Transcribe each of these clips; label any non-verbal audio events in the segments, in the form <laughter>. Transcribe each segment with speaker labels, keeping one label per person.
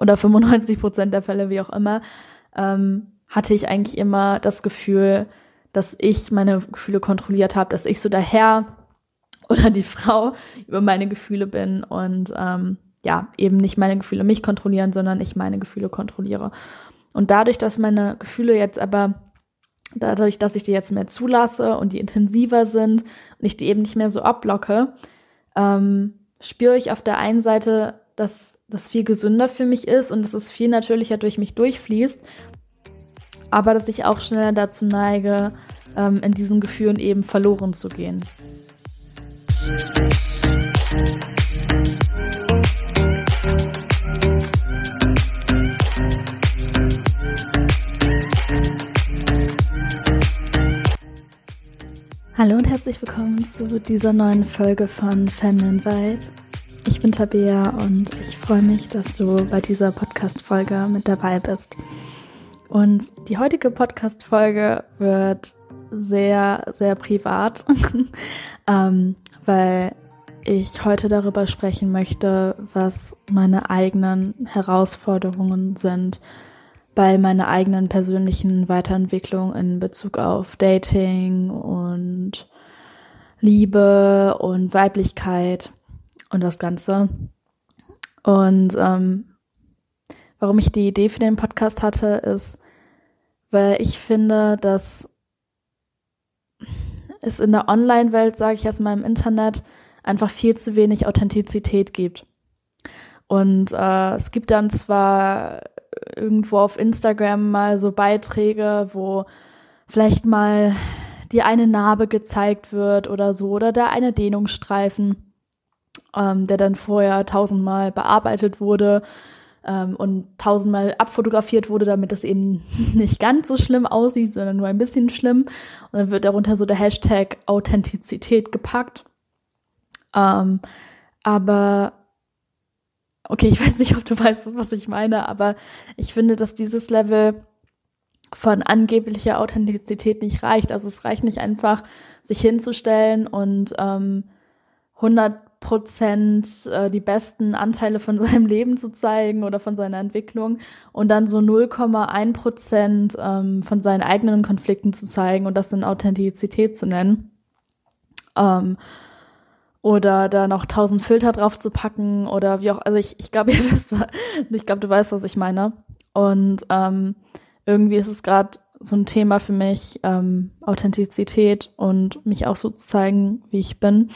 Speaker 1: oder 95 Prozent der Fälle, wie auch immer, ähm, hatte ich eigentlich immer das Gefühl, dass ich meine Gefühle kontrolliert habe, dass ich so der Herr oder die Frau über meine Gefühle bin und ähm, ja, eben nicht meine Gefühle mich kontrollieren, sondern ich meine Gefühle kontrolliere. Und dadurch, dass meine Gefühle jetzt aber, dadurch, dass ich die jetzt mehr zulasse und die intensiver sind und ich die eben nicht mehr so abblocke, ähm, spüre ich auf der einen Seite, dass das viel gesünder für mich ist und dass es viel natürlicher durch mich durchfließt, aber dass ich auch schneller dazu neige, ähm, in diesen Gefühlen eben verloren zu gehen. Hallo und herzlich willkommen zu dieser neuen Folge von Feminine Vibe. Ich bin Tabea und ich freue mich, dass du bei dieser Podcast-Folge mit dabei bist. Und die heutige Podcast-Folge wird sehr, sehr privat, <laughs> ähm, weil ich heute darüber sprechen möchte, was meine eigenen Herausforderungen sind bei meiner eigenen persönlichen Weiterentwicklung in Bezug auf Dating und Liebe und Weiblichkeit und das Ganze. Und ähm, warum ich die Idee für den Podcast hatte, ist, weil ich finde, dass es in der Online-Welt, sage ich erstmal im Internet, einfach viel zu wenig Authentizität gibt. Und äh, es gibt dann zwar irgendwo auf Instagram mal so Beiträge, wo vielleicht mal die eine Narbe gezeigt wird oder so oder der eine Dehnungsstreifen, ähm, der dann vorher tausendmal bearbeitet wurde ähm, und tausendmal abfotografiert wurde, damit es eben <laughs> nicht ganz so schlimm aussieht, sondern nur ein bisschen schlimm. Und dann wird darunter so der Hashtag Authentizität gepackt. Ähm, aber okay, ich <laughs> weiß nicht, ob du weißt, was ich meine, aber ich finde, dass dieses Level von angeblicher Authentizität nicht reicht. Also es reicht nicht einfach, sich hinzustellen und ähm, 100 Prozent äh, die besten Anteile von <laughs> seinem Leben zu zeigen oder von seiner Entwicklung und dann so 0,1 Prozent ähm, von seinen eigenen Konflikten zu zeigen und das in Authentizität zu nennen. Ähm, oder da noch tausend Filter drauf zu packen oder wie auch, also ich, ich glaube, <laughs> ihr wisst, ich glaube, du weißt, was ich meine. Und ähm, irgendwie ist es gerade so ein Thema für mich, ähm, Authentizität und mich auch so zu zeigen, wie ich bin.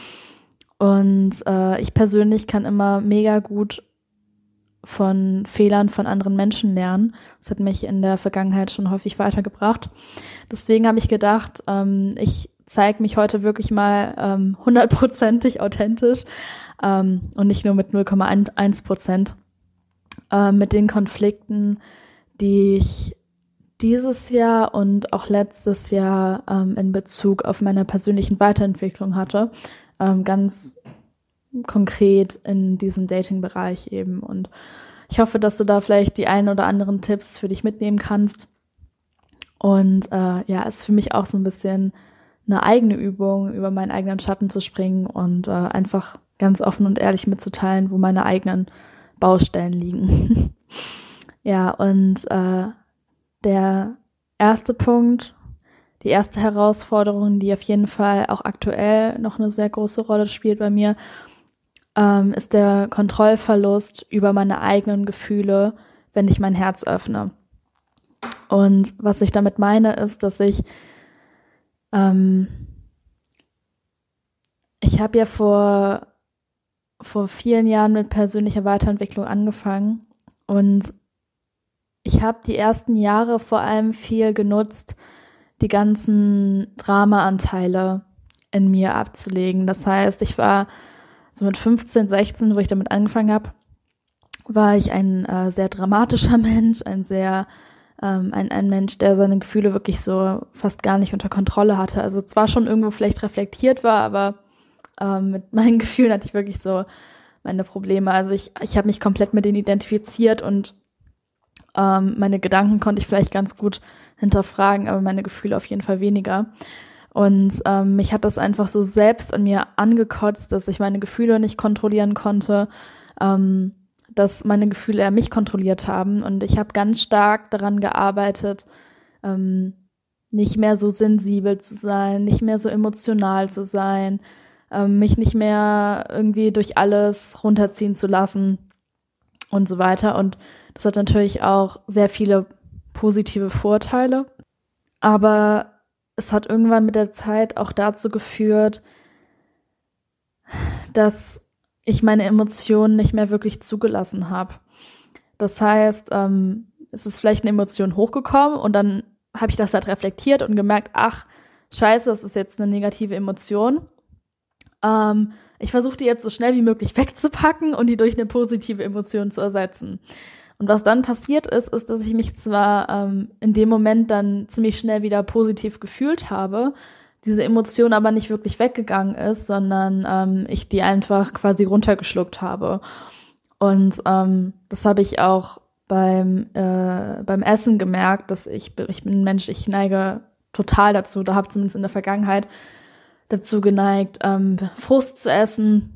Speaker 1: Und äh, ich persönlich kann immer mega gut von Fehlern von anderen Menschen lernen. Das hat mich in der Vergangenheit schon häufig weitergebracht. Deswegen habe ich gedacht, ähm, ich zeige mich heute wirklich mal ähm, hundertprozentig authentisch ähm, und nicht nur mit 0,1 Prozent äh, mit den Konflikten, die ich dieses Jahr und auch letztes Jahr ähm, in Bezug auf meine persönlichen Weiterentwicklung hatte. Ähm, ganz konkret in diesem Dating-Bereich eben. Und ich hoffe, dass du da vielleicht die ein oder anderen Tipps für dich mitnehmen kannst. Und äh, ja, ist für mich auch so ein bisschen eine eigene Übung, über meinen eigenen Schatten zu springen und äh, einfach ganz offen und ehrlich mitzuteilen, wo meine eigenen Baustellen liegen. <laughs> ja, und äh, der erste Punkt, die erste Herausforderung, die auf jeden Fall auch aktuell noch eine sehr große Rolle spielt bei mir, ähm, ist der Kontrollverlust über meine eigenen Gefühle, wenn ich mein Herz öffne. Und was ich damit meine, ist, dass ich ähm, ich habe ja vor, vor vielen Jahren mit persönlicher Weiterentwicklung angefangen und ich habe die ersten Jahre vor allem viel genutzt, die ganzen Dramaanteile in mir abzulegen. Das heißt, ich war so mit 15, 16, wo ich damit angefangen habe, war ich ein äh, sehr dramatischer <laughs> Mensch, ein sehr ähm, ein, ein Mensch, der seine Gefühle wirklich so fast gar nicht unter Kontrolle hatte. Also zwar schon irgendwo vielleicht reflektiert war, aber ähm, mit <laughs> meinen Gefühlen hatte ich wirklich so meine Probleme. Also ich, ich habe mich komplett mit denen identifiziert und ähm, meine Gedanken konnte ich vielleicht ganz gut hinterfragen, aber meine Gefühle auf jeden Fall weniger. Und ähm, mich hat das einfach so selbst an mir angekotzt, dass ich meine Gefühle nicht kontrollieren konnte. Ähm, dass meine Gefühle eher mich kontrolliert haben. Und ich habe ganz stark daran gearbeitet, ähm, nicht mehr so sensibel zu sein, nicht mehr so emotional zu sein, ähm, mich nicht mehr irgendwie durch alles runterziehen zu lassen und so weiter. Und das hat natürlich auch sehr viele positive Vorteile. Aber es hat irgendwann mit der Zeit auch dazu geführt, dass ich meine Emotionen nicht mehr wirklich zugelassen habe. Das heißt, ähm, es ist vielleicht eine Emotion hochgekommen und dann habe ich das halt reflektiert und gemerkt, ach, scheiße, das ist jetzt eine negative Emotion. Ähm, ich versuche die jetzt so schnell wie möglich <laughs> wegzupacken und die durch eine positive Emotion zu ersetzen. Und was dann passiert ist, ist, dass ich mich zwar ähm, in dem Moment dann ziemlich schnell wieder positiv gefühlt habe, diese Emotion aber nicht wirklich weggegangen ist, sondern ähm, ich die einfach quasi runtergeschluckt habe. Und ähm, das habe ich auch beim, äh, beim Essen gemerkt, dass ich, ich bin ein Mensch, ich neige total dazu, da habe zumindest in der Vergangenheit dazu geneigt, ähm, Frust zu essen,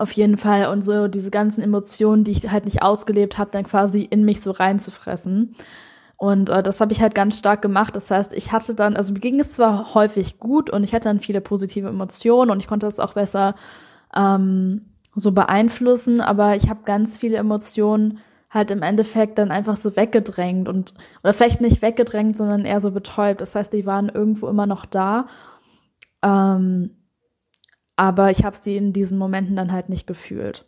Speaker 1: auf jeden Fall und so diese ganzen Emotionen, die ich halt nicht ausgelebt habe, dann quasi in mich so reinzufressen. Und äh, das habe ich halt ganz stark gemacht. Das heißt, ich hatte dann, also mir ging es zwar häufig gut und ich hatte dann viele positive Emotionen und ich konnte das auch besser ähm, so beeinflussen, aber ich habe ganz viele Emotionen halt im Endeffekt dann einfach so weggedrängt und oder vielleicht nicht weggedrängt, sondern eher so betäubt. Das heißt, die waren irgendwo immer noch da. Ähm, aber ich habe sie in diesen Momenten dann halt nicht gefühlt.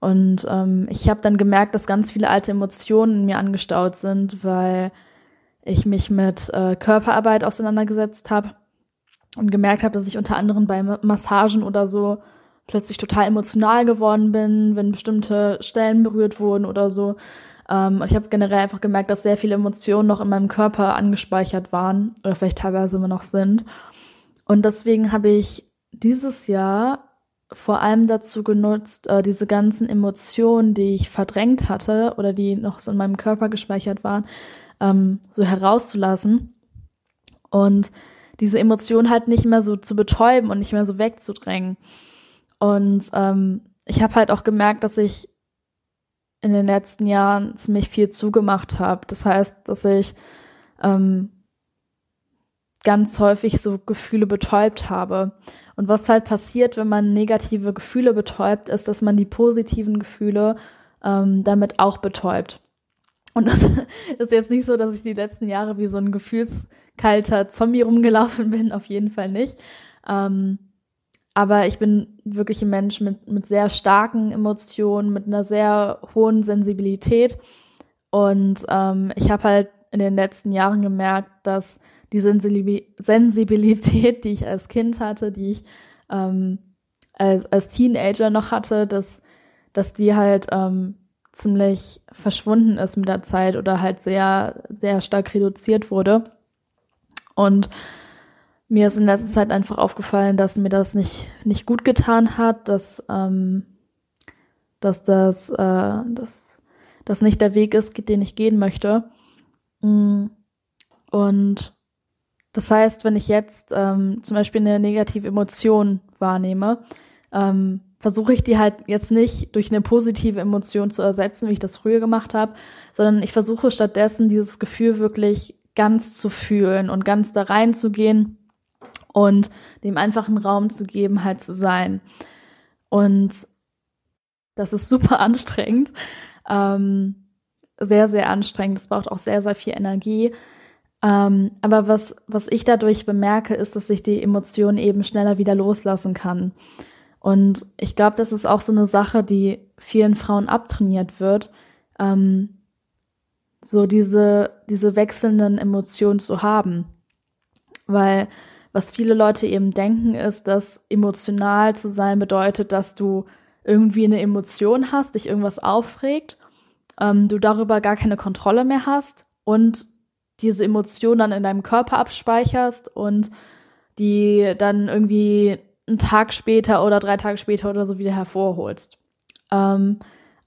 Speaker 1: Und ähm, ich habe dann gemerkt, dass ganz viele alte Emotionen in mir angestaut sind, weil ich mich mit äh, Körperarbeit auseinandergesetzt habe und gemerkt habe, dass ich unter anderem bei Massagen oder so plötzlich total emotional geworden bin, wenn bestimmte Stellen berührt wurden oder so. Ähm, und ich habe generell einfach gemerkt, dass sehr viele Emotionen noch in meinem Körper angespeichert waren oder vielleicht teilweise immer noch sind. Und deswegen habe ich dieses Jahr vor allem dazu genutzt, äh, diese ganzen Emotionen, die ich verdrängt hatte oder die noch so in meinem Körper gespeichert waren, ähm, so herauszulassen und diese Emotionen halt nicht mehr so zu betäuben und nicht mehr so wegzudrängen. Und ähm, ich habe halt auch gemerkt, dass ich in den letzten Jahren ziemlich viel zugemacht habe. Das heißt, dass ich ähm, ganz häufig so Gefühle betäubt habe. Und was halt passiert, wenn man negative Gefühle betäubt, ist, dass man die positiven Gefühle ähm, damit auch betäubt. Und das <laughs> ist jetzt nicht so, dass ich die letzten Jahre wie so ein gefühlskalter Zombie rumgelaufen bin, auf jeden Fall nicht. Ähm, aber ich bin wirklich ein Mensch mit, mit sehr starken Emotionen, mit einer sehr hohen Sensibilität. Und ähm, ich habe halt in den letzten Jahren gemerkt, dass die Sensibilität, die ich als Kind hatte, die ich ähm, als, als Teenager noch hatte, dass, dass die halt ähm, ziemlich verschwunden ist mit der Zeit oder halt sehr, sehr stark reduziert wurde. Und mir ist in letzter Zeit einfach aufgefallen, dass mir das nicht, nicht gut getan hat, dass, ähm, dass das, äh, dass das nicht der Weg ist, den ich gehen möchte. Mm. Und das heißt, wenn ich jetzt ähm, zum Beispiel eine negative Emotion wahrnehme, ähm, versuche ich die halt jetzt nicht durch eine positive Emotion zu ersetzen, wie ich das früher gemacht habe, sondern ich versuche stattdessen dieses Gefühl wirklich ganz zu fühlen und ganz da reinzugehen und dem einfach einen Raum zu geben, halt zu sein. Und das ist super <laughs> anstrengend, ähm, sehr, sehr anstrengend. Es braucht auch sehr, sehr viel Energie. Ähm, aber was, was ich dadurch bemerke, ist, dass ich die Emotionen eben schneller wieder loslassen kann. Und ich glaube, das ist auch so eine Sache, die vielen Frauen abtrainiert wird, ähm, so diese, diese wechselnden Emotionen zu haben. Weil was viele Leute eben denken, ist, dass emotional zu sein bedeutet, dass du irgendwie eine Emotion hast, dich irgendwas aufregt, ähm, du darüber gar keine Kontrolle mehr hast und diese Emotion dann in deinem Körper abspeicherst und die dann irgendwie einen Tag später oder drei Tage später oder so wieder hervorholst. Ähm,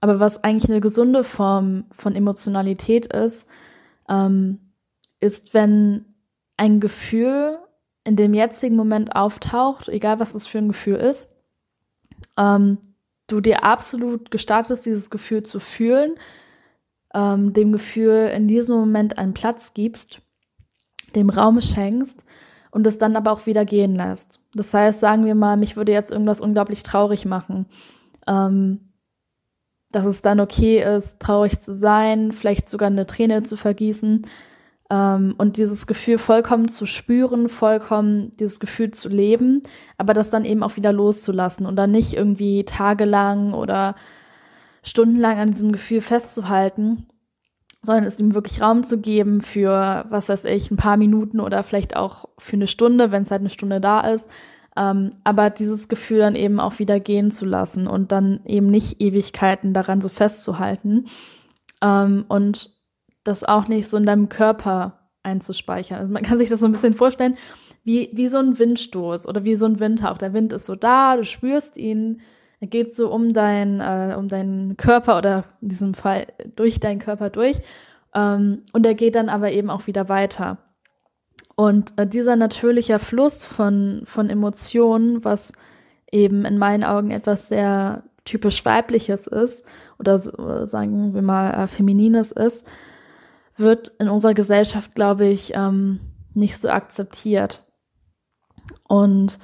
Speaker 1: aber was eigentlich eine gesunde Form von Emotionalität ist, ähm, ist, wenn ein Gefühl in dem jetzigen Moment auftaucht, egal was das für ein Gefühl ist, ähm, du dir absolut gestattest, dieses Gefühl zu fühlen, ähm, dem Gefühl in diesem Moment einen Platz gibst, dem Raum schenkst und es dann aber auch wieder gehen lässt. Das heißt, sagen wir mal, mich würde jetzt irgendwas unglaublich traurig machen. Ähm, dass es dann okay ist, traurig zu sein, vielleicht sogar eine Träne zu vergießen ähm, und dieses Gefühl vollkommen zu spüren, vollkommen dieses Gefühl zu leben, aber das dann eben auch wieder loszulassen und dann nicht irgendwie tagelang oder stundenlang an diesem Gefühl festzuhalten, sondern es ihm wirklich Raum zu geben für, was weiß ich, ein paar Minuten oder vielleicht auch für eine Stunde, wenn es halt eine Stunde da ist. Ähm, aber dieses Gefühl dann eben auch wieder gehen zu lassen und dann eben nicht Ewigkeiten daran so festzuhalten. Ähm, und das auch nicht so in deinem Körper einzuspeichern. Also man kann sich das so ein bisschen vorstellen, wie, wie so ein Windstoß oder wie so ein Windhauch. Der Wind ist so da, du spürst ihn, geht so um, dein, äh, um deinen Körper oder in diesem Fall durch deinen Körper durch. Ähm, und er geht dann aber eben auch wieder weiter. Und äh, dieser natürliche Fluss von, von Emotionen, was eben in meinen Augen etwas sehr typisch weibliches ist oder, oder sagen wir mal äh, feminines ist, wird in unserer Gesellschaft, glaube ich, ähm, nicht so akzeptiert. Und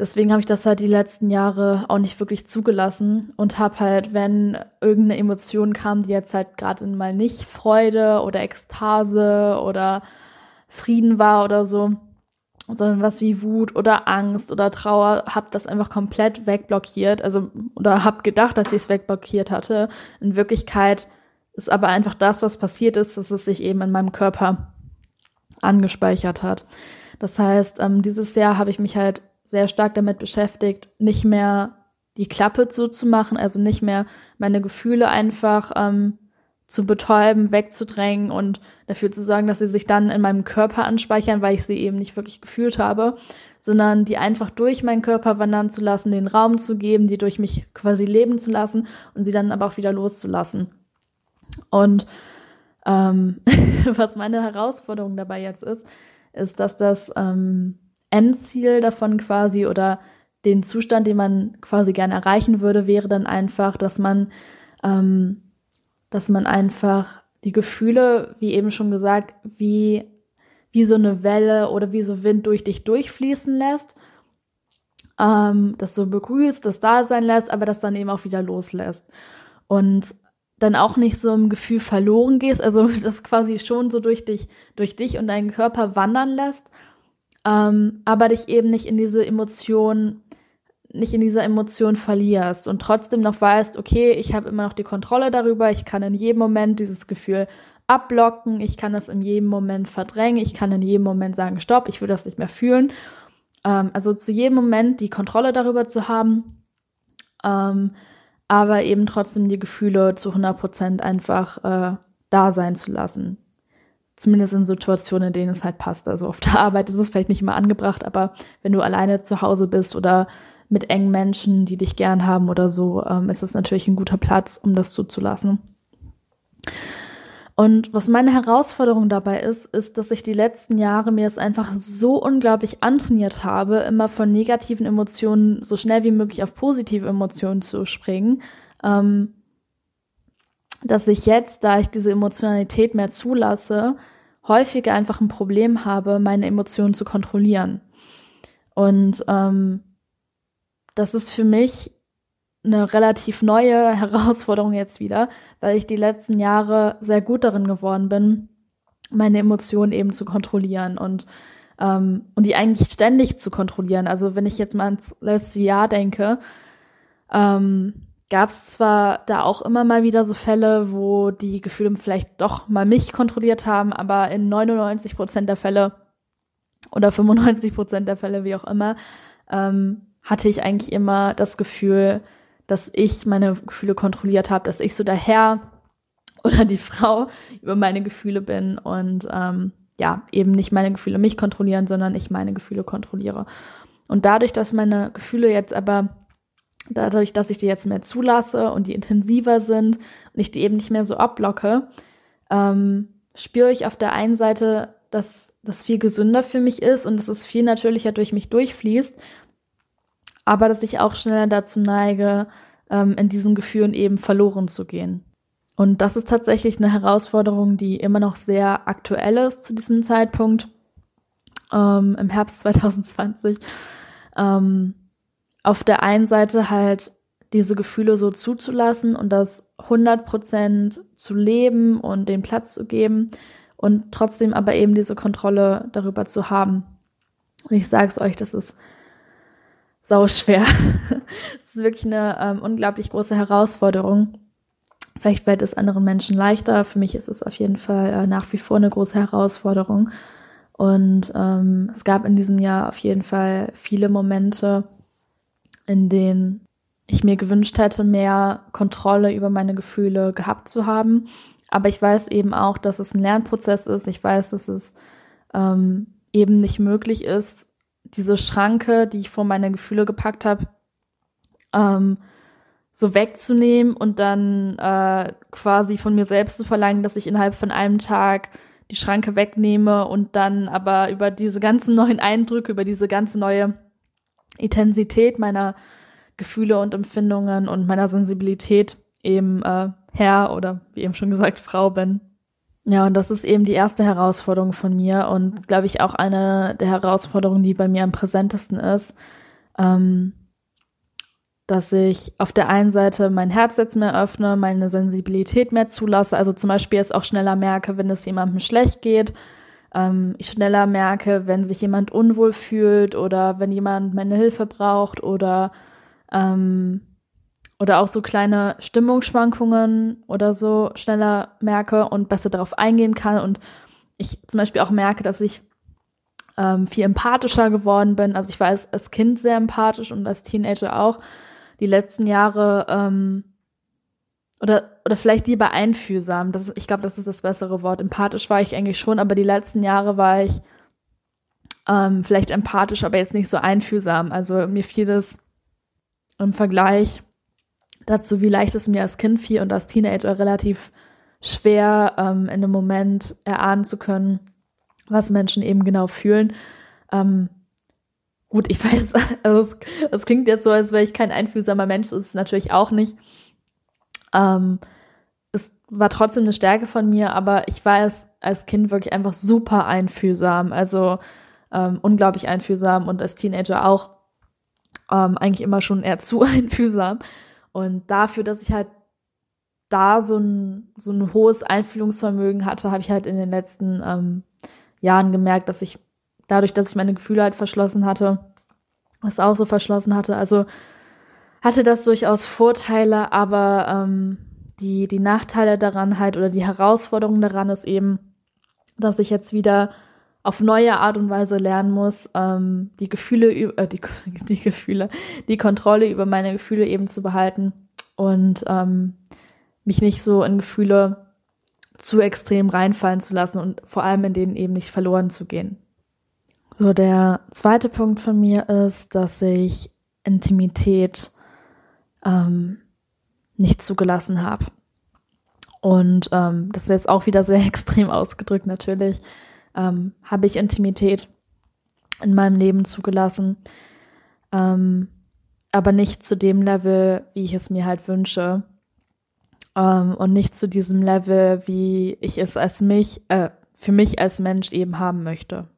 Speaker 1: deswegen habe ich das halt die letzten Jahre auch nicht wirklich zugelassen und habe halt, wenn irgendeine Emotion kam, die jetzt halt gerade mal nicht Freude oder Ekstase oder Frieden war oder so, sondern was wie Wut oder Angst oder Trauer, habe das einfach komplett wegblockiert, also oder habe gedacht, dass ich es wegblockiert hatte. In Wirklichkeit ist aber einfach das, was passiert ist, dass es sich eben in meinem Körper angespeichert hat. Das heißt, ähm, dieses Jahr habe ich mich halt sehr stark damit beschäftigt, nicht mehr die Klappe zuzumachen, also nicht mehr meine Gefühle einfach ähm, zu betäuben, wegzudrängen und dafür zu sorgen, dass sie sich dann in meinem Körper anspeichern, weil ich sie eben nicht wirklich gefühlt habe, sondern die einfach durch meinen Körper wandern zu lassen, den Raum zu geben, die durch mich quasi leben zu lassen und sie dann aber auch wieder loszulassen. Und ähm, <laughs> was meine Herausforderung dabei jetzt ist, ist, dass das ähm, Endziel davon quasi oder den Zustand, den man quasi gerne erreichen würde, wäre dann einfach, dass man, ähm, dass man einfach die Gefühle, wie eben schon gesagt, wie, wie so eine Welle oder wie so Wind durch dich durchfließen lässt, ähm, das so begrüßt, das da sein lässt, aber das dann eben auch wieder loslässt. Und dann auch nicht so im Gefühl verloren gehst, also <laughs> das quasi schon so durch dich, durch dich und deinen Körper wandern lässt, ähm, aber dich eben nicht in diese Emotion, nicht in dieser Emotion verlierst und trotzdem noch weißt, okay, ich habe immer noch die Kontrolle darüber, ich kann in jedem Moment dieses Gefühl abblocken, ich kann es in jedem Moment verdrängen, ich kann in jedem Moment sagen, stopp, ich will das nicht mehr fühlen. Ähm, also zu jedem Moment die Kontrolle darüber zu haben, ähm, aber eben trotzdem die Gefühle zu 100 Prozent einfach äh, da sein zu lassen. Zumindest in Situationen, in denen es halt passt. Also auf der Arbeit ist es vielleicht nicht immer angebracht, aber wenn du alleine zu Hause bist oder mit engen Menschen, die dich gern haben oder so, ähm, ist es natürlich ein guter Platz, um das zuzulassen. Und was meine Herausforderung dabei ist, ist, dass ich die letzten Jahre mir es einfach so unglaublich antrainiert habe, immer von negativen Emotionen so schnell wie möglich auf positive Emotionen zu springen, ähm, dass ich jetzt, da ich diese Emotionalität mehr zulasse, häufiger einfach ein Problem habe, meine Emotionen zu kontrollieren. Und ähm, das ist für mich eine relativ neue <laughs> Herausforderung jetzt wieder, weil ich die letzten Jahre sehr gut darin geworden bin, meine Emotionen eben zu kontrollieren und ähm, und die eigentlich ständig zu kontrollieren. Also wenn ich jetzt mal ins letzte Jahr denke, ähm, gab es zwar da auch immer mal wieder so Fälle, wo die Gefühle vielleicht doch mal mich kontrolliert haben, aber in 99 Prozent der Fälle oder 95 Prozent der Fälle, wie auch immer, ähm, hatte ich eigentlich immer das Gefühl, dass ich meine Gefühle kontrolliert habe, dass ich so der Herr oder die Frau über meine Gefühle bin und ähm, ja, eben nicht meine Gefühle mich kontrollieren, sondern ich meine Gefühle kontrolliere. Und dadurch, dass meine Gefühle jetzt aber, dadurch, dass ich die jetzt mehr zulasse und die intensiver sind und ich die eben nicht mehr so abblocke, ähm, spüre ich auf der einen Seite, dass das viel gesünder für mich ist und dass es viel natürlicher durch mich durchfließt aber dass ich auch schneller dazu neige, ähm, in diesen Gefühlen eben verloren zu gehen. Und das ist tatsächlich eine Herausforderung, die immer noch sehr aktuell ist zu diesem Zeitpunkt, ähm, im Herbst <laughs> 2020. Ähm, auf der einen Seite halt diese Gefühle so zuzulassen und das 100% zu leben und den Platz zu geben und trotzdem aber eben diese Kontrolle darüber zu haben. Und ich sage es euch, das ist sau schwer. Es <laughs> ist wirklich eine ähm, unglaublich große Herausforderung. Vielleicht fällt es anderen Menschen leichter. Für mich ist es auf jeden Fall äh, nach wie vor eine große Herausforderung. Und ähm, es gab in diesem Jahr auf jeden Fall viele Momente, in denen ich mir gewünscht hätte, mehr Kontrolle über meine Gefühle gehabt zu haben. Aber ich weiß eben auch, dass es ein Lernprozess ist. Ich weiß, dass es ähm, eben nicht möglich ist, diese Schranke, die ich vor meine Gefühle gepackt habe, ähm, so wegzunehmen und dann äh, quasi von mir selbst zu verlangen, dass ich innerhalb von einem Tag die Schranke wegnehme und dann aber über diese ganzen <laughs> neuen Eindrücke, über diese ganze neue Intensität meiner Gefühle und Empfindungen und meiner Sensibilität eben äh, Herr oder wie eben schon gesagt Frau bin. Ja, und das ist eben die erste Herausforderung von mir und glaube ich auch eine der Herausforderungen, die bei mir am präsentesten ist, ähm, dass ich auf der einen Seite mein Herz jetzt mehr öffne, meine Sensibilität mehr zulasse, also zum Beispiel jetzt auch schneller merke, wenn es jemandem schlecht geht, ähm, ich schneller merke, wenn sich jemand unwohl fühlt oder wenn jemand meine Hilfe braucht oder ähm, oder auch so kleine Stimmungsschwankungen oder so schneller merke und besser darauf eingehen kann. Und ich zum Beispiel auch merke, dass ich ähm, viel empathischer geworden bin. Also ich war als, als Kind sehr empathisch und als Teenager auch. Die letzten Jahre ähm, oder, oder vielleicht lieber einfühlsam. Das, ich glaube, das ist das bessere Wort. Empathisch war ich eigentlich schon, aber die letzten Jahre war ich ähm, vielleicht empathisch, aber jetzt nicht so einfühlsam. Also mir fiel das im Vergleich dazu, wie leicht es mir als Kind fiel und als Teenager relativ schwer ähm, in dem Moment erahnen zu können, was Menschen eben genau fühlen. Ähm, gut, ich <laughs> weiß, also es, es, klingt jetzt so, als wäre ich kein einfühlsamer Mensch, so ist es natürlich auch nicht. Ähm, es war trotzdem eine Stärke von mir, aber ich war es als Kind wirklich einfach super einfühlsam, also ähm, unglaublich einfühlsam und als Teenager auch ähm, eigentlich immer schon eher <laughs> zu einfühlsam. Und dafür, dass ich halt da so ein, so ein hohes Einfühlungsvermögen hatte, habe ich halt in den letzten ähm, Jahren gemerkt, dass ich dadurch, dass ich meine Gefühle halt verschlossen hatte, was auch so verschlossen hatte, also hatte das durchaus Vorteile, aber ähm, die, die Nachteile daran halt oder die Herausforderung daran ist eben, dass ich jetzt wieder auf neue Art und Weise lernen muss, ähm, die Gefühle, äh, die, <laughs> die Gefühle, die Kontrolle über meine Gefühle eben zu behalten und ähm, mich nicht so in Gefühle zu extrem reinfallen zu lassen und vor allem in denen eben nicht verloren zu gehen. So, der zweite Punkt von mir ist, dass ich Intimität ähm, nicht zugelassen habe. Und ähm, das ist jetzt auch wieder sehr <laughs> extrem ausgedrückt natürlich ähm, habe ich Intimität in meinem Leben zugelassen, ähm, aber nicht zu dem Level, wie ich es mir halt wünsche ähm, und nicht zu diesem Level, wie ich es als mich, äh, für mich als Mensch eben haben möchte.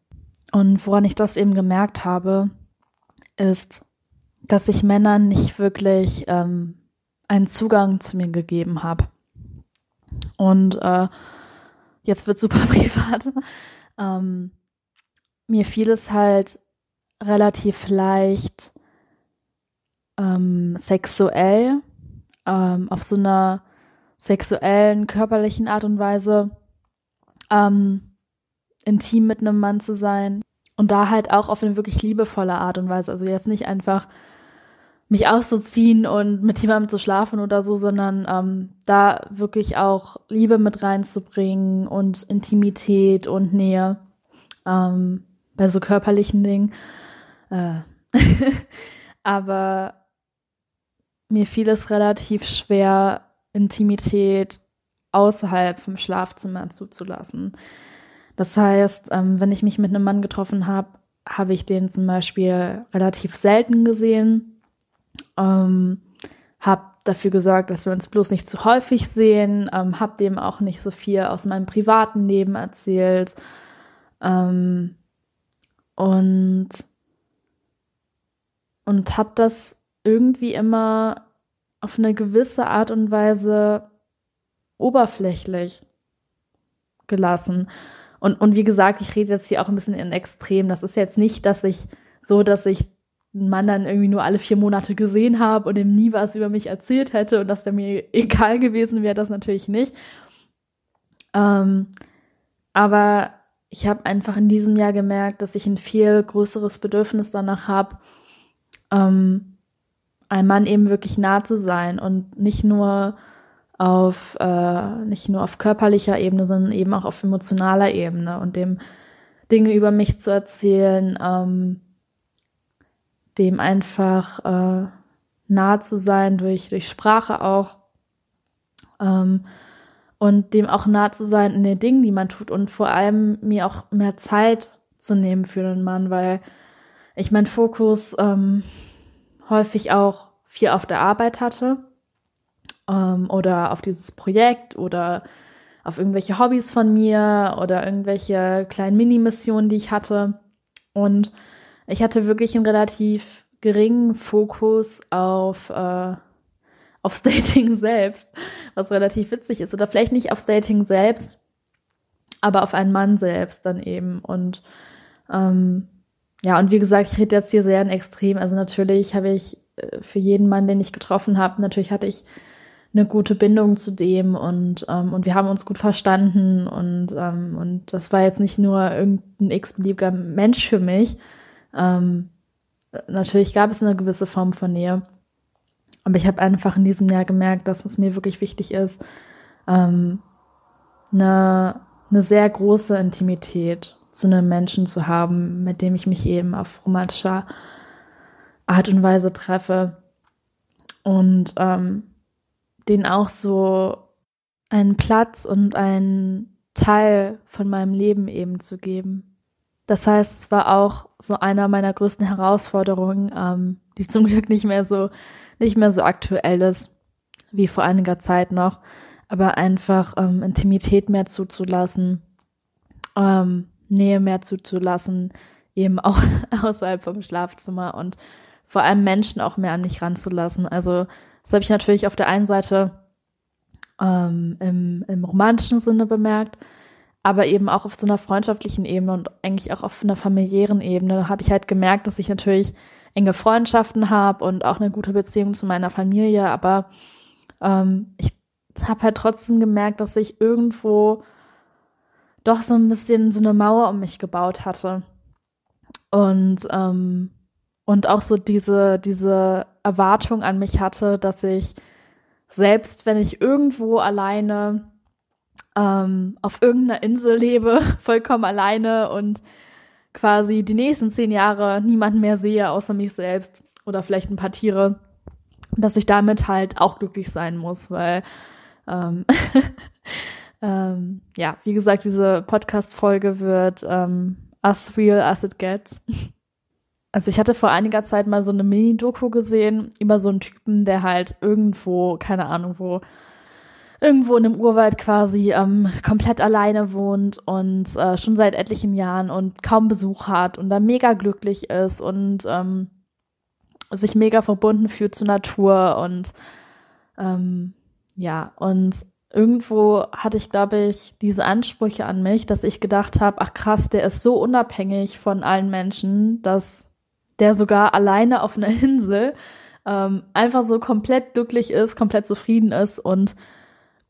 Speaker 1: Und woran ich das eben gemerkt habe, ist, dass ich Männern nicht wirklich ähm, einen Zugang zu mir gegeben habe. Und äh, jetzt wird super <laughs> privat. Ähm, mir fiel es halt relativ leicht, ähm, sexuell, ähm, auf so einer sexuellen, körperlichen Art und Weise ähm, intim mit einem Mann zu sein. Und da halt auch auf eine wirklich liebevolle Art und Weise. Also jetzt nicht einfach mich auszuziehen und mit jemandem zu schlafen oder so, sondern ähm, da wirklich auch Liebe mit reinzubringen und Intimität und Nähe ähm, bei so körperlichen Dingen. Äh. <laughs> Aber mir fiel es relativ schwer, Intimität außerhalb vom Schlafzimmer zuzulassen. Das heißt, ähm, wenn ich mich mit einem Mann getroffen habe, habe ich den zum Beispiel relativ selten gesehen ähm, habe dafür gesorgt, dass wir uns bloß nicht zu häufig sehen, ähm, habe dem auch nicht so viel aus meinem privaten Leben erzählt. Ähm, und und habe das irgendwie immer auf eine gewisse Art und Weise oberflächlich gelassen. Und, und wie gesagt, ich rede jetzt hier auch ein bisschen in Extrem. Das ist jetzt nicht, dass ich so, dass ich einen Mann dann irgendwie nur alle vier Monate gesehen habe und ihm nie was über mich erzählt hätte und dass der mir <laughs> egal gewesen wäre, das natürlich nicht. Ähm, aber ich habe einfach in diesem Jahr gemerkt, dass ich ein viel größeres Bedürfnis danach habe, ähm, einem Mann eben wirklich nah zu sein und nicht nur auf äh, nicht nur auf körperlicher Ebene, sondern eben auch auf emotionaler Ebene und dem Dinge über mich zu erzählen, ähm, dem einfach äh, nah zu sein durch durch Sprache auch ähm, und dem auch nah zu sein in den Dingen, die man tut und vor allem mir auch mehr Zeit zu nehmen für den Mann, weil ich meinen Fokus ähm, häufig auch viel auf der Arbeit hatte ähm, oder auf dieses Projekt oder auf irgendwelche Hobbys von mir oder irgendwelche kleinen Mini-Missionen, die ich hatte. Und ich hatte wirklich einen relativ geringen Fokus auf, äh, aufs Dating <laughs> selbst, was relativ witzig ist. Oder vielleicht nicht aufs Dating selbst, aber auf einen Mann selbst dann eben. Und ähm, ja, und wie gesagt, ich rede jetzt hier sehr in Extrem. Also natürlich habe ich äh, für jeden Mann, den ich getroffen habe, natürlich hatte ich eine gute Bindung zu dem und, ähm, und wir haben uns gut verstanden und, ähm, und das war jetzt nicht nur irgendein x-beliebiger Mensch für mich. Ähm, natürlich gab es eine gewisse Form von Nähe, aber ich habe einfach in diesem Jahr gemerkt, dass es mir wirklich wichtig ist, ähm, eine, eine sehr große Intimität zu einem Menschen zu haben, mit dem ich mich eben auf romantischer Art und Weise treffe und ähm, den auch so einen Platz und einen Teil von meinem Leben eben zu geben. Das heißt, es war auch so einer meiner größten Herausforderungen, ähm, die zum Glück nicht mehr so nicht mehr so aktuell ist wie vor einiger Zeit noch, aber einfach ähm, Intimität mehr zuzulassen, ähm, Nähe mehr zuzulassen, eben auch <laughs> außerhalb vom Schlafzimmer und vor allem Menschen auch mehr an mich ranzulassen. Also das habe ich natürlich auf der einen Seite ähm, im, im romantischen Sinne bemerkt, aber eben auch auf so einer freundschaftlichen Ebene und eigentlich auch auf einer familiären Ebene habe ich halt gemerkt, dass ich natürlich enge Freundschaften habe und auch eine gute Beziehung zu meiner Familie, aber ähm, ich habe halt trotzdem gemerkt, dass ich irgendwo doch so ein bisschen so eine Mauer um mich gebaut hatte. Und, ähm, und auch so diese, diese Erwartung an mich hatte, dass ich selbst wenn ich irgendwo alleine ähm, auf irgendeiner Insel lebe, <laughs> vollkommen alleine und quasi die nächsten zehn Jahre niemanden mehr sehe außer mich selbst oder vielleicht ein paar Tiere, dass ich damit halt auch glücklich sein muss, weil ähm, <laughs> ähm, ja, wie gesagt, diese Podcast-Folge wird ähm, as real as it gets. <laughs> Also ich hatte vor einiger Zeit mal so eine Mini-Doku gesehen über so einen Typen, der halt irgendwo, keine Ahnung wo, irgendwo in einem Urwald quasi ähm, komplett alleine wohnt und äh, schon seit etlichen Jahren und kaum Besuch hat und da mega glücklich ist und ähm, sich mega verbunden fühlt zur Natur und ähm, ja, und irgendwo hatte ich, glaube ich, diese Ansprüche an mich, dass ich gedacht habe, ach krass, der ist so unabhängig von allen Menschen, dass der sogar alleine auf einer <laughs> Insel ähm, einfach so komplett glücklich ist, komplett zufrieden ist und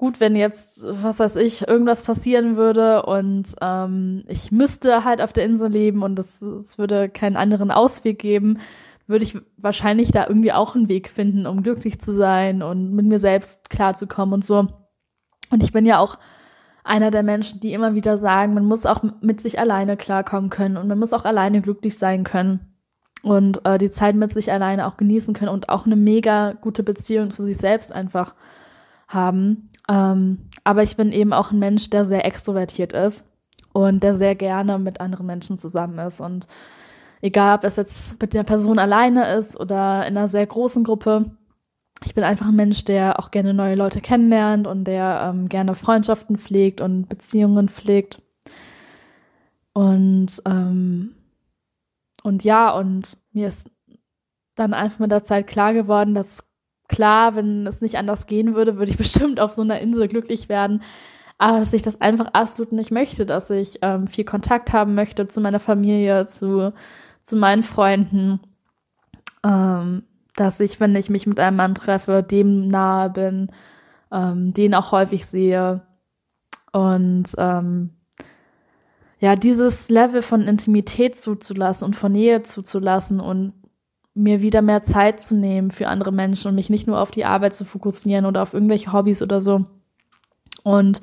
Speaker 1: gut, wenn jetzt, was weiß ich, irgendwas passieren würde und ähm, ich müsste halt auf der Insel leben und es, würde keinen anderen Ausweg geben, würde ich wahrscheinlich da irgendwie auch einen Weg finden, um glücklich zu sein und mit mir selbst klarzukommen und so. Und ich bin ja auch einer der Menschen, die immer wieder sagen, man muss auch mit sich alleine klarkommen können und man muss auch alleine glücklich sein können und äh, die Zeit mit sich alleine auch genießen können und auch eine mega gute Beziehung zu sich selbst einfach haben. Ähm, aber ich bin eben auch ein Mensch, der sehr extrovertiert ist und der sehr gerne mit anderen Menschen zusammen ist und egal, ob es jetzt mit der Person alleine ist oder in einer sehr großen Gruppe, ich bin einfach ein Mensch, der auch gerne neue Leute kennenlernt und der ähm, gerne Freundschaften pflegt und Beziehungen pflegt. Und, ähm, und ja, und mir ist dann einfach mit der Zeit klar geworden, dass klar, wenn es nicht anders gehen würde, würde ich <laughs> bestimmt auf so einer Insel glücklich werden. Aber dass ich das einfach absolut nicht möchte, dass ich ähm, viel Kontakt haben möchte zu meiner Familie, zu, zu meinen Freunden. Ähm, dass ich, wenn ich mich mit einem Mann treffe, dem nahe bin, ähm, den auch häufig sehe. Und ähm, ja, dieses Level von Intimität zuzulassen und von Nähe zuzulassen und mir wieder mehr Zeit zu nehmen für andere Menschen und mich nicht nur auf die Arbeit zu fokussieren oder auf irgendwelche Hobbys oder so. Und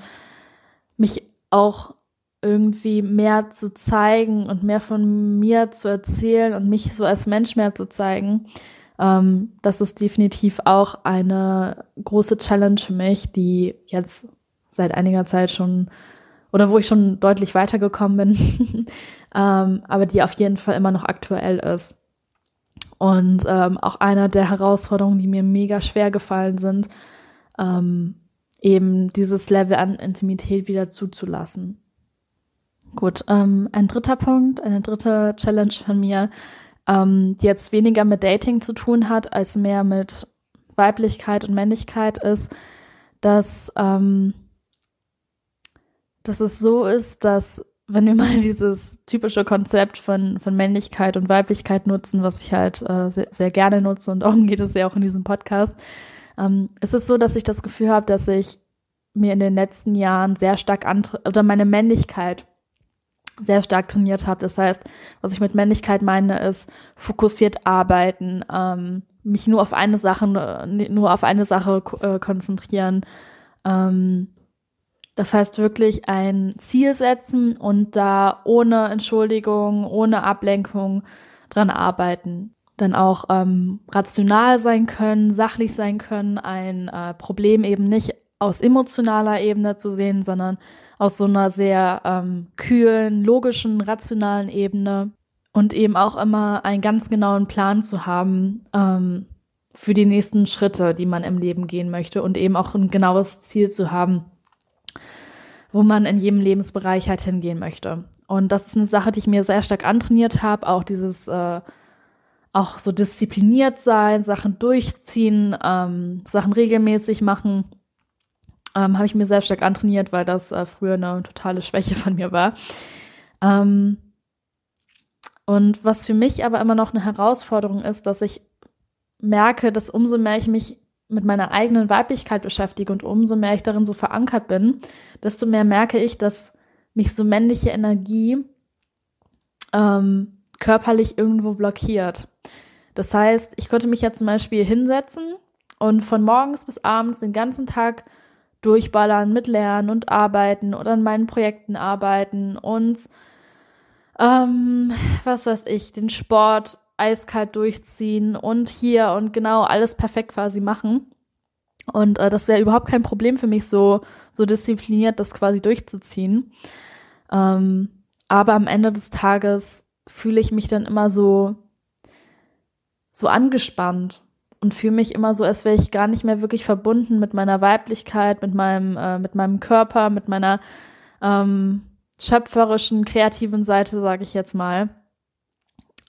Speaker 1: mich auch irgendwie mehr zu zeigen und mehr von mir zu erzählen und mich so als Mensch mehr zu zeigen, ähm, das ist definitiv auch eine große Challenge für mich, die jetzt seit einiger Zeit schon oder wo ich schon deutlich weitergekommen bin, <laughs> ähm, aber die auf jeden Fall immer noch aktuell ist. Und ähm, auch einer der Herausforderungen, die mir mega schwer gefallen sind, ähm, eben dieses Level an Intimität wieder zuzulassen. Gut, ähm, ein dritter Punkt, eine dritte Challenge von mir ähm, die jetzt weniger mit Dating zu tun hat, als mehr mit Weiblichkeit und Männlichkeit ist, dass, ähm, dass es so ist, dass wenn wir mal <laughs> dieses typische Konzept von, von Männlichkeit und Weiblichkeit nutzen, was ich halt äh, sehr, sehr gerne nutze und <laughs> darum geht es ja auch in diesem Podcast, ähm, ist es so, dass ich das Gefühl habe, dass ich mir in den letzten Jahren sehr stark oder meine Männlichkeit sehr stark trainiert habe. Das heißt, was ich mit Männlichkeit meine, ist fokussiert arbeiten, ähm, mich nur auf eine Sache, nur auf eine Sache äh, konzentrieren. Ähm, das heißt wirklich ein Ziel setzen und da ohne Entschuldigung, ohne Ablenkung dran arbeiten. Dann auch ähm, rational sein können, sachlich sein können, ein äh, Problem eben nicht aus emotionaler Ebene zu sehen, sondern aus so einer sehr ähm, kühlen, logischen, rationalen Ebene und eben auch immer einen ganz genauen Plan zu haben ähm, für die nächsten Schritte, die man im Leben gehen möchte und eben auch ein genaues Ziel zu haben, wo man in jedem Lebensbereich halt hingehen möchte. Und das ist eine Sache, die ich mir sehr stark antrainiert habe, auch dieses äh, auch so diszipliniert sein, Sachen durchziehen, ähm, Sachen regelmäßig machen ähm, habe ich mir sehr stark antrainiert, weil das äh, früher eine totale Schwäche von mir war. Ähm, und was für mich aber immer noch eine Herausforderung ist, dass ich merke, dass umso mehr ich mich mit meiner eigenen Weiblichkeit beschäftige und umso mehr ich darin so verankert bin, desto mehr merke ich, dass mich so männliche Energie ähm, körperlich irgendwo blockiert. Das heißt, ich konnte mich ja zum Beispiel hinsetzen und von morgens bis abends den ganzen Tag durchballern mit Lernen und Arbeiten oder an meinen Projekten arbeiten und ähm, was weiß ich, den Sport eiskalt durchziehen und hier und genau alles perfekt quasi machen. Und äh, das wäre überhaupt kein Problem für mich, so, so diszipliniert das quasi durchzuziehen. Ähm, aber am Ende des Tages fühle ich mich dann immer so, so angespannt und fühle mich immer so, als wäre ich gar nicht mehr wirklich verbunden mit meiner Weiblichkeit, mit meinem, äh, mit meinem Körper, mit meiner ähm, schöpferischen, kreativen Seite, sage ich jetzt mal.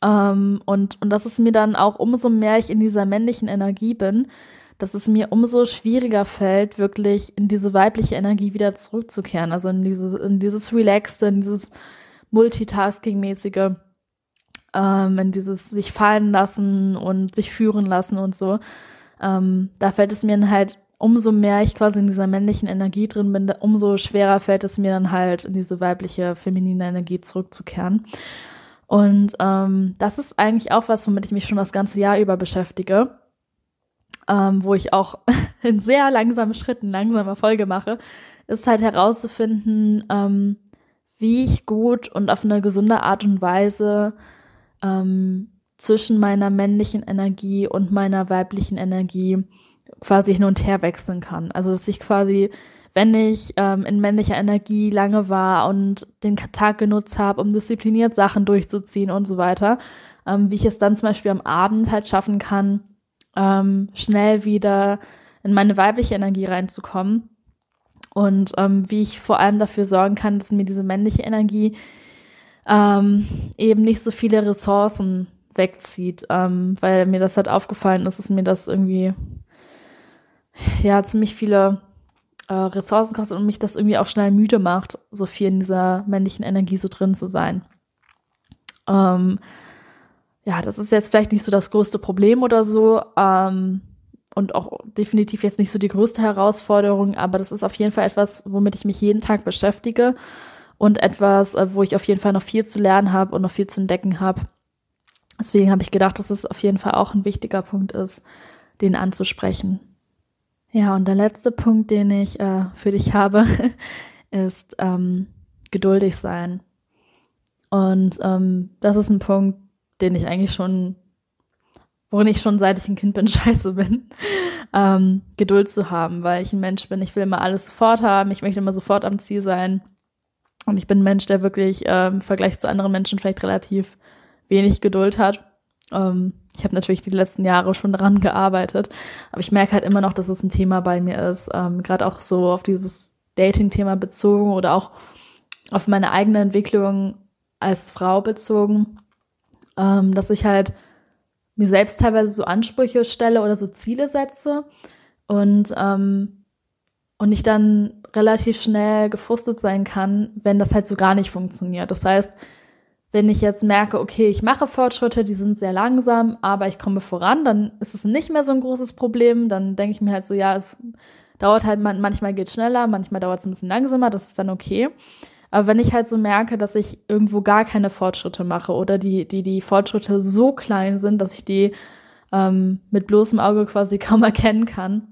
Speaker 1: Ähm, und, und dass es mir dann auch umso mehr ich in dieser männlichen Energie bin, dass es mir umso schwieriger fällt, wirklich in diese weibliche Energie wieder zurückzukehren. Also in dieses, in dieses Relaxte, in dieses Multitasking-mäßige ähm, in dieses sich fallen lassen und sich führen lassen und so. Ähm, da fällt es mir dann halt, umso mehr ich quasi in dieser männlichen Energie drin bin, umso schwerer fällt es mir dann halt, in diese weibliche, feminine Energie zurückzukehren. Und ähm, das ist eigentlich auch was, womit ich mich schon das ganze Jahr über beschäftige. Ähm, wo ich auch <laughs> in sehr langsamen Schritten, langsamer Folge mache, ist halt herauszufinden, ähm, wie ich gut und auf eine gesunde Art und Weise ähm, zwischen meiner männlichen Energie und meiner weiblichen Energie quasi hin und her wechseln kann. Also dass ich quasi, wenn ich ähm, in männlicher Energie lange war und den Tag genutzt habe, um diszipliniert Sachen durchzuziehen und so weiter, ähm, wie ich es dann zum Beispiel am Abend halt schaffen kann, ähm, schnell wieder in meine weibliche Energie reinzukommen und ähm, wie ich vor allem dafür sorgen kann, dass mir diese männliche Energie ähm, eben nicht so viele Ressourcen wegzieht, ähm, weil mir das halt aufgefallen ist, dass mir das irgendwie ja ziemlich viele äh, Ressourcen kostet und mich das irgendwie auch schnell müde macht, so viel in dieser männlichen Energie so drin zu sein. Ähm, ja, das ist jetzt vielleicht nicht so das größte Problem oder so ähm, und auch definitiv jetzt nicht so die größte Herausforderung, aber das ist auf jeden Fall etwas, womit ich mich jeden Tag beschäftige und etwas, äh, wo ich auf jeden Fall noch viel zu lernen habe und noch viel zu entdecken habe. Deswegen habe ich gedacht, dass es auf jeden Fall auch ein wichtiger Punkt ist, den anzusprechen. Ja, und der letzte Punkt, den ich äh, für dich habe, <laughs> ist ähm, geduldig sein. Und ähm, das ist ein Punkt, den ich eigentlich schon, worin ich schon seit ich ein Kind bin, <laughs> scheiße bin, ähm, Geduld zu haben, weil ich ein Mensch bin. Ich will immer alles sofort haben, ich möchte immer sofort am Ziel sein. Und ich bin ein Mensch, der wirklich ähm, im Vergleich zu anderen Menschen vielleicht relativ wenig Geduld hat. Ähm, ich habe natürlich die letzten Jahre schon daran gearbeitet, aber ich merke halt immer noch, dass es ein Thema bei mir ist. Ähm, Gerade auch so auf dieses Dating-Thema bezogen oder auch auf meine eigene Entwicklung als Frau bezogen, ähm, dass ich halt mir selbst teilweise so Ansprüche stelle oder so Ziele setze und ähm, und ich dann relativ schnell gefrustet sein kann, wenn das halt so gar nicht funktioniert. Das heißt, wenn ich jetzt merke, okay, ich mache Fortschritte, die sind sehr langsam, aber ich komme voran, dann ist es nicht mehr so ein großes Problem. Dann denke ich mir halt so, ja, es dauert halt, manchmal geht schneller, manchmal dauert es ein bisschen langsamer, das ist dann okay. Aber wenn ich halt so merke, dass ich irgendwo gar keine Fortschritte mache oder die, die, die Fortschritte so klein sind, dass ich die ähm, mit bloßem Auge quasi <laughs> kaum erkennen kann,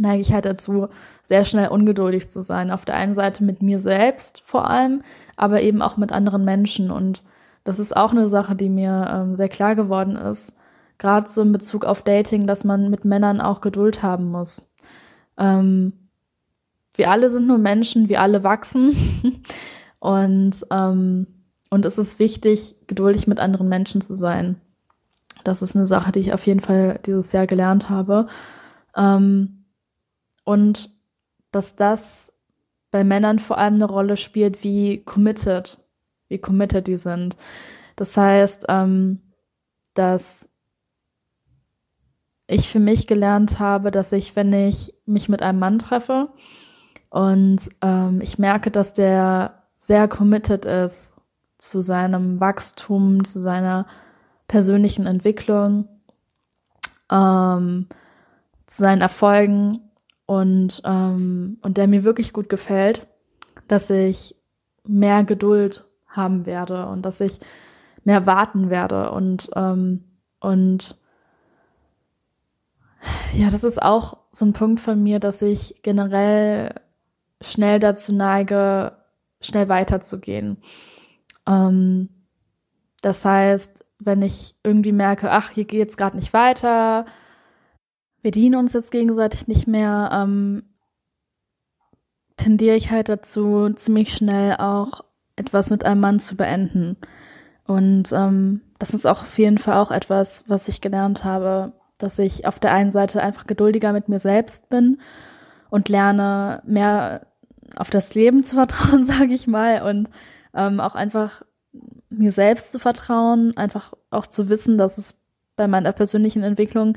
Speaker 1: neige ich halt dazu, sehr schnell ungeduldig zu sein. Auf der einen Seite mit mir selbst vor allem, aber eben auch mit anderen Menschen. Und das ist auch eine Sache, die mir ähm, sehr klar geworden ist, gerade so in Bezug auf Dating, dass man mit Männern auch Geduld haben muss. Ähm, wir alle sind nur Menschen, wir alle wachsen. <laughs> und, ähm, und es ist wichtig, geduldig mit anderen Menschen zu sein. Das ist eine Sache, die ich auf jeden Fall dieses Jahr gelernt habe. Ähm, und dass das bei Männern vor allem eine Rolle spielt, wie committed, wie committed die sind. Das heißt, ähm, dass ich für mich gelernt habe, dass ich, wenn ich mich mit einem Mann treffe und ähm, ich merke, dass der sehr committed ist zu seinem Wachstum, zu seiner persönlichen Entwicklung, ähm, zu seinen Erfolgen, und, ähm, und der mir wirklich gut gefällt, dass ich mehr Geduld haben werde und dass ich mehr warten werde und, ähm, und ja, das ist auch so ein Punkt von mir, dass ich generell schnell dazu neige, schnell weiterzugehen. Ähm, das heißt, wenn ich irgendwie merke, ach, hier geht es gerade nicht weiter, wir dienen uns jetzt gegenseitig nicht mehr, ähm, tendiere ich halt dazu, ziemlich schnell auch etwas mit einem Mann zu beenden. Und ähm, das ist auch auf jeden Fall auch etwas, was ich gelernt habe, dass ich auf der einen Seite einfach geduldiger mit mir selbst bin und lerne mehr auf das Leben zu vertrauen, <laughs> sage ich mal, und ähm, auch einfach mir selbst zu vertrauen, einfach auch zu wissen, dass es bei meiner persönlichen Entwicklung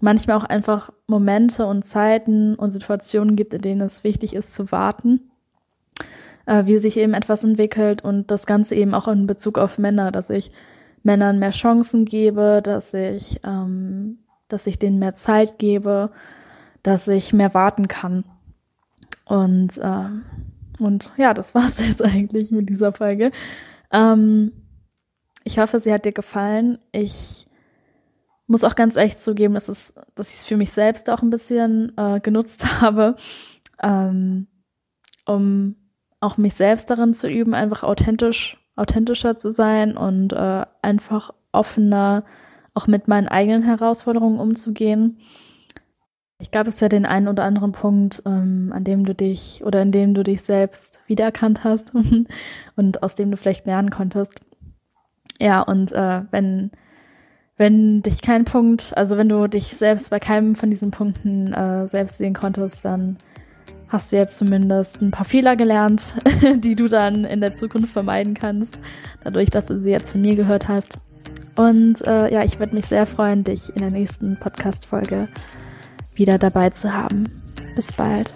Speaker 1: manchmal auch einfach Momente und Zeiten und Situationen gibt, in denen es wichtig ist zu warten, äh, wie sich eben etwas entwickelt und das Ganze eben auch in Bezug auf Männer, dass ich Männern mehr Chancen gebe, dass ich, ähm, dass ich denen mehr Zeit gebe, dass ich mehr warten kann. Und, äh, und ja, das war's <laughs> jetzt eigentlich mit dieser Folge. Ähm, ich hoffe, sie hat dir gefallen. Ich muss auch ganz ehrlich zugeben, dass, es, dass ich es für mich selbst auch ein bisschen äh, genutzt <laughs> habe, ähm, um auch mich selbst darin zu üben, einfach authentisch, authentischer zu sein und äh, einfach offener auch mit meinen eigenen Herausforderungen umzugehen. Ich gab es ja den einen oder anderen Punkt, ähm, an dem du dich oder in dem du dich selbst wiedererkannt hast <laughs> und aus dem du vielleicht lernen konntest. Ja, und äh, wenn wenn dich kein Punkt, also wenn du dich selbst bei keinem von diesen Punkten äh, selbst sehen konntest, dann hast du jetzt zumindest ein paar Fehler gelernt, <laughs> die du dann in der Zukunft vermeiden kannst, dadurch, dass du sie jetzt von mir gehört hast. Und äh, ja, ich würde mich sehr freuen, dich in der nächsten Podcast-Folge wieder dabei zu haben. Bis bald.